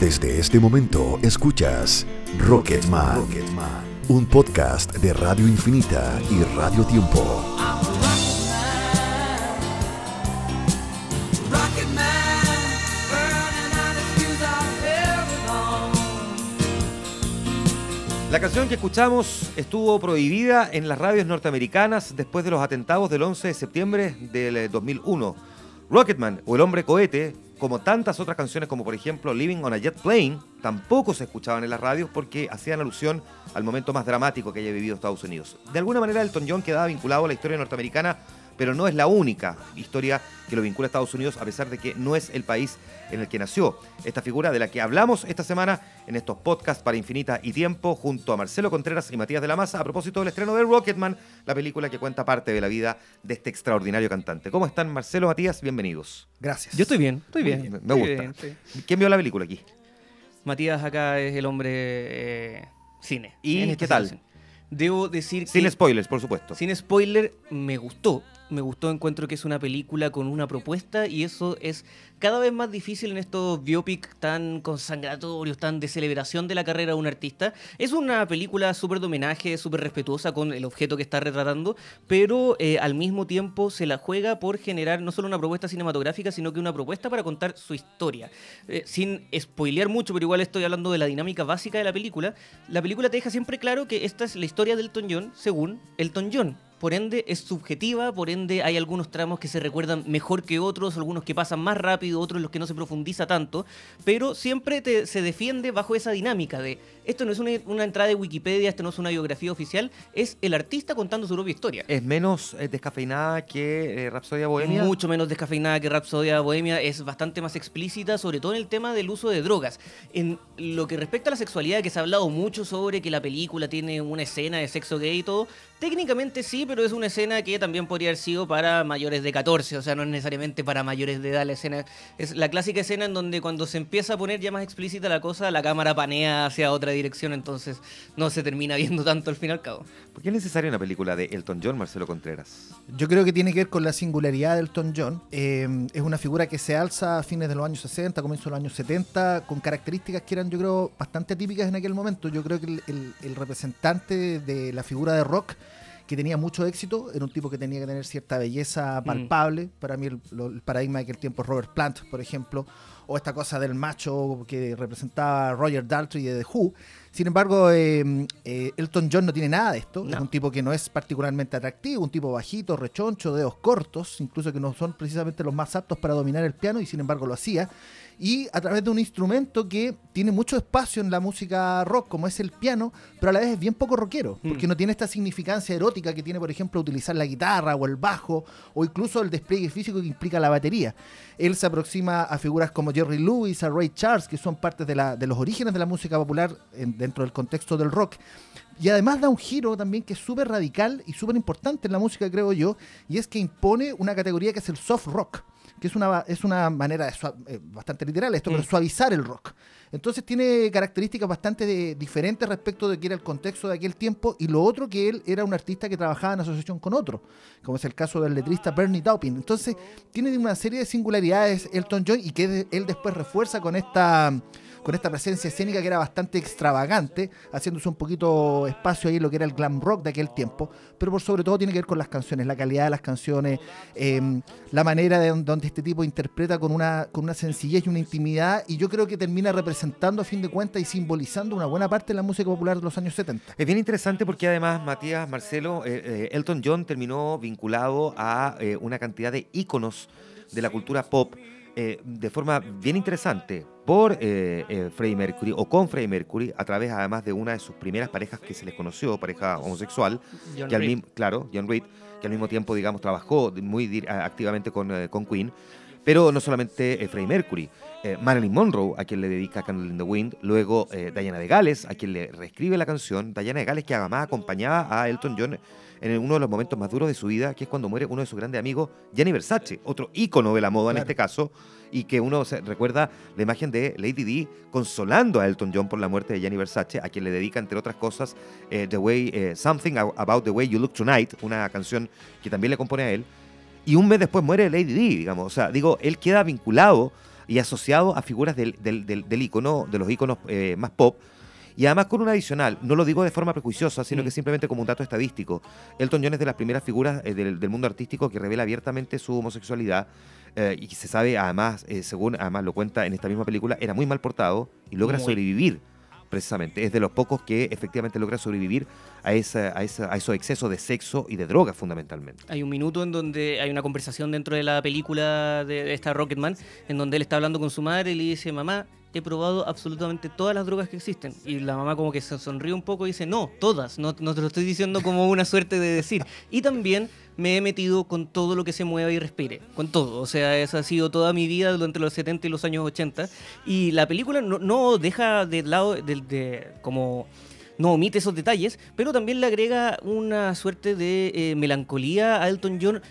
Desde este momento escuchas Rocketman, un podcast de Radio Infinita y Radio Tiempo. La canción que escuchamos estuvo prohibida en las radios norteamericanas después de los atentados del 11 de septiembre del 2001. Rocketman o El hombre cohete como tantas otras canciones como por ejemplo Living on a Jet Plane, tampoco se escuchaban en las radios porque hacían alusión al momento más dramático que haya vivido Estados Unidos. De alguna manera Elton John quedaba vinculado a la historia norteamericana pero no es la única historia que lo vincula a Estados Unidos, a pesar de que no es el país en el que nació. Esta figura de la que hablamos esta semana en estos podcasts para Infinita y Tiempo, junto a Marcelo Contreras y Matías de la Maza, a propósito del estreno de Rocketman, la película que cuenta parte de la vida de este extraordinario cantante. ¿Cómo están, Marcelo, Matías? Bienvenidos. Gracias. Yo estoy bien, estoy bien. Me gusta. ¿Quién vio la película aquí? Matías acá es el hombre eh, cine. ¿Y qué tal? Debo decir Sin spoilers, por supuesto. Sin spoiler, me gustó me gustó, encuentro que es una película con una propuesta y eso es cada vez más difícil en estos biopic tan consangratorios, tan de celebración de la carrera de un artista. Es una película súper de homenaje, súper respetuosa con el objeto que está retratando, pero eh, al mismo tiempo se la juega por generar no solo una propuesta cinematográfica, sino que una propuesta para contar su historia. Eh, sin spoilear mucho, pero igual estoy hablando de la dinámica básica de la película, la película te deja siempre claro que esta es la historia del Elton John según Elton John por ende es subjetiva, por ende hay algunos tramos que se recuerdan mejor que otros, algunos que pasan más rápido, otros en los que no se profundiza tanto, pero siempre se defiende bajo esa dinámica de esto no es una, entrada de Wikipedia, esto no es una biografía oficial, es el artista contando su propia historia. ¿Es menos eh, descafeinada que eh, Rapsodia Bohemia? Mucho menos descafeinada que Rapsodia Bohemia, es bastante más explícita, sobre todo en el tema del uso de drogas. En lo que respecta a la sexualidad, que se ha hablado mucho sobre que la película tiene una escena de sexo gay y todo, técnicamente sí, pero es una escena que también podría haber sido para mayores de 14, o sea, no es necesariamente para mayores de edad la escena. Es la clásica escena en donde cuando se empieza a poner ya más explícita la cosa, la cámara panea hacia otra dirección, entonces no se termina viendo tanto al fin y al cabo. ¿Por qué es necesaria una película de Elton John, Marcelo Contreras? Yo creo que tiene que ver con la singularidad de Elton John. Eh, es una figura que se alza a fines de los años 60, comienzo de los años 70, con características que eran, yo creo, bastante atípicas en aquel momento. Yo creo que el representante de la figura de rock que tenía mucho éxito, era un tipo que tenía que tener cierta belleza mm. palpable. Para mí el, paradigma de aquel tiempo es Robert Plant, por ejemplo, o esta cosa del macho que representaba Roger Daltrey de The Who. Sin embargo, em, eh, Elton John no tiene nada de esto. Es un tipo que no es particularmente atractivo, un tipo bajito, rechoncho, dedos cortos, incluso que no son precisamente los más aptos para dominar el piano y sin embargo lo hacía y a través de un instrumento que tiene mucho espacio en la música rock, como es el piano, pero a la vez es bien poco rockero, mm. porque no tiene esta significancia erótica que tiene, por ejemplo, utilizar la guitarra o el bajo, o incluso el despliegue físico que implica la batería. Él se aproxima a figuras como Jerry Lewis, a Ray Charles, que son parte de, la, de los orígenes de la música popular dentro del contexto del rock. Y además da un giro también que es súper radical y súper importante en la música, creo yo, y es que impone una categoría que es el soft rock que es una, es una manera eh, bastante literal esto, pero suavizar el rock. Entonces tiene características bastante diferentes respecto de que era el contexto de aquel tiempo y lo otro que él era un artista que trabajaba en asociación con otro, como es el caso del letrista Bernie Taupin. Entonces tiene una serie de singularidades Elton John y que él después refuerza con esta con esta presencia escénica que era bastante extravagante, haciéndose un poquito espacio ahí en lo que era el glam rock de aquel tiempo, pero por sobre todo tiene que ver con las canciones, la calidad de las canciones, em, la manera de donde este tipo interpreta con una, con una sencillez y una intimidad, y yo creo que termina representando a fin de cuentas y simbolizando una buena parte de la música popular de los años 70. Es bien interesante porque además, Matías, Marcelo, eh, eh, Elton John terminó vinculado a eh, una cantidad de íconos de la cultura pop de forma bien interesante por eh, eh, Freddie Mercury o con Freddie Mercury a través además de una de sus primeras parejas que se les conoció, pareja homosexual, que al mismo, claro, John Reed, que al mismo tiempo, digamos, trabajó muy activamente con, eh, con Queen, pero no solamente eh, Freddie Mercury, Marilyn Monroe, a quien le dedica Candle in the Wind, luego Diana de Gales, a quien le reescribe la canción, Diana de Gales que además acompañaba a Elton John en uno de los momentos más duros de su vida, que es cuando muere uno de sus grandes amigos, Gianni Versace, otro ícono de la moda en este caso, y que uno se recuerda la imagen de Lady Di consolando a Elton John por la muerte de Gianni Versace, a quien le dedica, entre otras cosas, eh, The Way, eh, Something About the Way You Look Tonight, una canción que también le compone a él. Y un mes después muere Lady Di, digamos. O sea, digo, él queda vinculado y asociado a figuras del, del, del, del ícono, de los íconos eh, más pop. Y además con un adicional, no lo digo de forma prejuiciosa, sino Mm. que simplemente como un dato estadístico. Elton John es de las primeras figuras eh, del, del mundo artístico que revela abiertamente su homosexualidad eh, y que se sabe, además, eh, según además lo cuenta en esta misma película, era muy mal portado y logra Muy. sobrevivir precisamente. Es de los pocos que efectivamente logra sobrevivir a, esa, a, esos excesos de sexo y de drogas fundamentalmente. Hay un minuto en donde hay una conversación dentro de la película de esta Rocketman, en donde él está hablando con su madre y le dice, mamá, he probado absolutamente todas las drogas que existen. Y la mamá como que se sonríe un poco y dice, no, todas, no te lo estoy diciendo como una suerte de decir. Y también me he metido con todo lo que se mueva y respire, con todo. O sea, esa ha sido toda mi vida durante los 70 y los años 80. Y la película no, deja de lado, como no omite esos detalles, pero también le agrega una suerte de eh, melancolía a Elton John,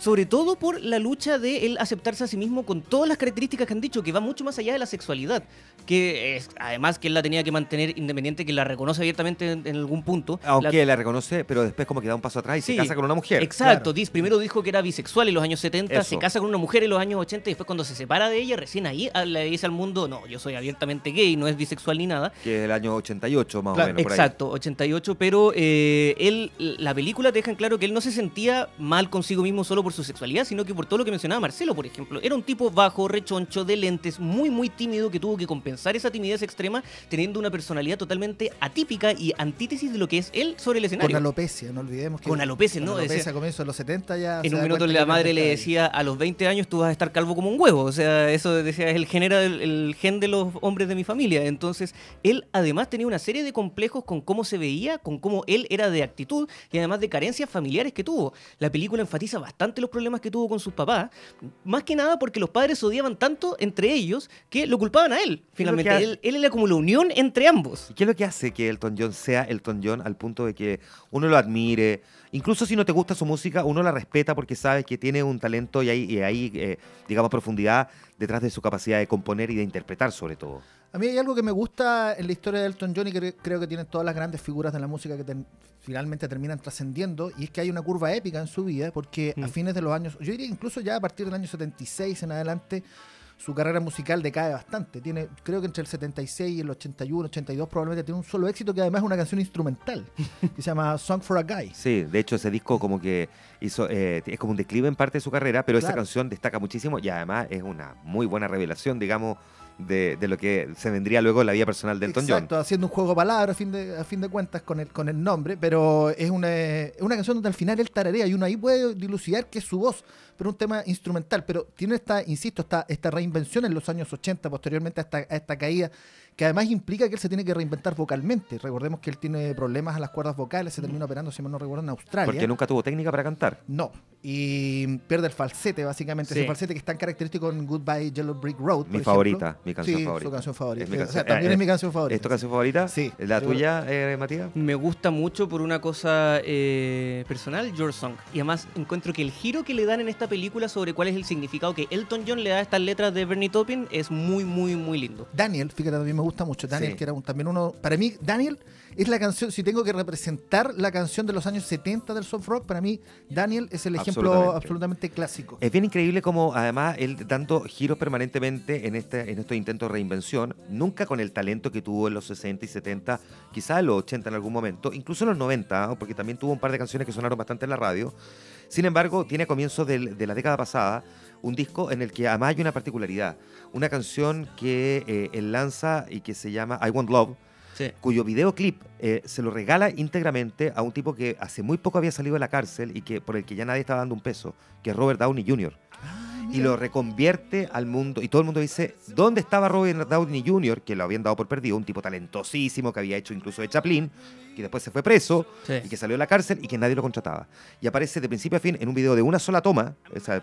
sobre todo por la lucha de él aceptarse a sí mismo con todas las características que han dicho, que va mucho más allá de la sexualidad, que es, además que él la tenía que mantener independiente, que la reconoce abiertamente en, en algún punto. Aunque La- la reconoce, pero después como que da un paso atrás y Sí, se casa con una mujer. Exacto, claro. Diz, primero dijo que era bisexual en los años 70, se Eso. casa con una mujer en los años 80 y después cuando se separa de ella, recién ahí ah, le dice al mundo, no, yo soy abiertamente gay, no es bisexual ni nada. Que es el año 88 más Claro, o menos. por ahí. Exacto, 88, pero eh, él, la película te deja en claro que él no se sentía mal consigo mismo solo por su sexualidad, sino que por todo lo que mencionaba Marcelo, por ejemplo. Era un tipo bajo, rechoncho, de lentes, muy, muy tímido, que tuvo que compensar esa timidez extrema teniendo una personalidad totalmente atípica y antítesis de lo que es él sobre el Con escenario. alopecia, no olvidemos que. Con alopecia, con ¿no? alopecia Decía- a comienzos de los 70 ya. En un minuto la madre le decía, a los 20 años tú vas a estar calvo como un huevo. O sea, eso decía, es el, genera, el, el gen de los hombres de mi familia. Entonces, él además tenía una serie de complejos con cómo se veía, con cómo él era de actitud y además de carencias familiares que tuvo. La película enfatiza bastante los problemas que tuvo con sus papás, más que nada porque los padres se odiaban tanto entre ellos que lo culpaban a él. Finalmente, él, él era como la unión entre ambos. ¿Y qué es lo que hace que Elton John sea Elton John al punto de que uno lo admire? Incluso si no te gusta su música, uno la respeta porque sabe que tiene un talento y hay, y hay, eh, digamos, profundidad detrás de su capacidad de componer y de interpretar sobre todo. A mí hay algo que me gusta en la historia de Elton John y que creo que tienen todas las grandes figuras de la música que ten- finalmente terminan trascendiendo y es que hay una curva épica en su vida porque a Mm. fines de los años, yo diría incluso ya a partir del año 76 en adelante, su carrera musical decae bastante. Tiene, creo que entre el 76 y el 81, 82 probablemente tiene un solo éxito que además es una canción instrumental que se llama Song for a Guy. Sí, de hecho ese disco como que hizo, eh, es como un declive en parte de su carrera, pero esa Claro. canción destaca muchísimo y además es una muy buena revelación, digamos, de, de lo que se vendría luego la vida personal de Elton Exacto, John. haciendo un juego de palabras a fin de, a fin de cuentas con el, con el nombre, pero es una, una canción donde al final él tararea y uno ahí puede dilucidar que es su voz, pero un tema instrumental, pero tiene esta, insisto, esta, esta reinvención en los años 80, posteriormente a esta, a esta caída, que además implica que él se tiene que reinventar vocalmente. Recordemos que él tiene problemas a las cuerdas vocales, se termina operando, si mal no recuerdo, en Australia. Porque nunca tuvo técnica para cantar. No, y pierde el falsete, básicamente. Sí. Ese falsete que es tan característico en Goodbye Yellow Brick Road. por Mi ejemplo. favorita, mi canción Sí, favorita. su canción favorita. Es mi O sea, canción- también eh, es mi canción favorita. ¿Es tu canción favorita? Sí. ¿La Yo- tuya, eh, Matías? Me gusta mucho por una cosa eh, personal, Your Song. Y además encuentro que el giro que le dan en esta película sobre cuál es el significado que Elton John le da a estas letras de Bernie Taupin es muy, muy, muy lindo. Daniel, fíjate, también me gusta mucho. Daniel, Sí. que era un- también uno. Para mí, Daniel es la canción. Si tengo que representar la canción de los años 70 del soft rock, para mí, Daniel es el ejemplo Absolutamente. absolutamente, clásico. Es bien increíble como además él dando giros permanentemente en, este, en estos intentos de reinvención, nunca con el talento que tuvo en los 60 y 70, quizás en los 80 en algún momento, incluso en los 90, ¿no? porque también tuvo un par de canciones que sonaron bastante en la radio. Sin embargo, tiene a comienzos del- de la década pasada un disco en el que además hay una particularidad, una canción que eh, él lanza y que se llama I Want Love, Sí. cuyo videoclip eh, se lo regala íntegramente a un tipo que hace muy poco había salido de la cárcel y que por el que ya nadie estaba dando un peso, que es Robert Downey Jr. Y lo reconvierte al mundo. Y todo el mundo dice, ¿dónde estaba Robert Downey Jr., que lo habían dado por perdido? Un tipo talentosísimo que había hecho incluso de Chaplin, que después se fue preso Sí. y que salió de la cárcel y que nadie lo contrataba. Y aparece de principio a fin en un video de una sola toma,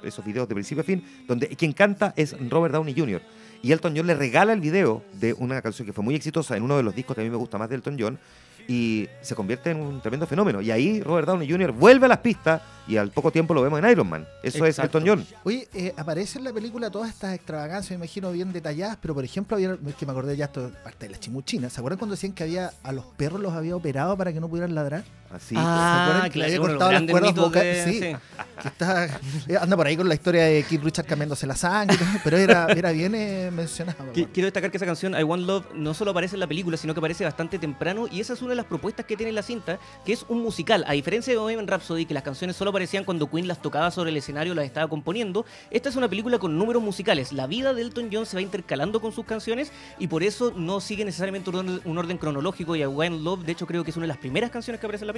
esos videos de principio a fin, donde quien canta es Robert Downey Jr. Y Elton John le regala el video de una canción que fue muy exitosa en uno de los discos que a mí me gusta más de Elton John y se convierte en un tremendo fenómeno. Y ahí Robert Downey Jr. vuelve a las pistas y al poco tiempo lo vemos en Iron Man. Eso Exacto. es Elton John. Oye, eh, aparece en la película todas estas extravagancias, me imagino, bien detalladas, pero por ejemplo, había, es que me acordé ya esto, parte de la chimuchina. ¿Se acuerdan cuando decían que había a los perros los había operado para que no pudieran ladrar? Así. Ah, ¿Se acuerdan que le había cortado las cuerdas vocales? de- Sí. sí. que está, eh, anda por ahí con la historia de Keith Richard cambiándose la sangre, pero era, era bien eh, mencionado. Bueno. Quiero destacar que esa canción I Want Love no solo aparece en la película, sino que aparece bastante temprano y esa es una de las propuestas que tiene la cinta, que es un musical. A diferencia de Bohemian Rhapsody, que las canciones solo aparecían cuando Queen las tocaba sobre el escenario, las estaba componiendo, esta es una película con números musicales. La vida de Elton John se va intercalando con sus canciones y por eso no sigue necesariamente un orden, un orden cronológico y I Want Love, de hecho creo que es una de las primeras canciones que aparece en la película.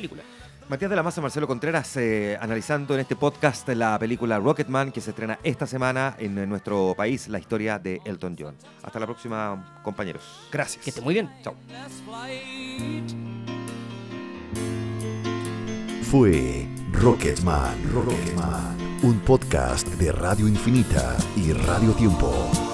Matías de la Maza, Marcelo Contreras, eh, analizando en este podcast la película Rocketman que se estrena esta semana en, nuestro país, la historia de Elton John. Hasta la próxima, compañeros. Gracias. Que esté muy bien. Chao. Fue Rocketman, Rocketman, un podcast de Radio Infinita y Radio Tiempo.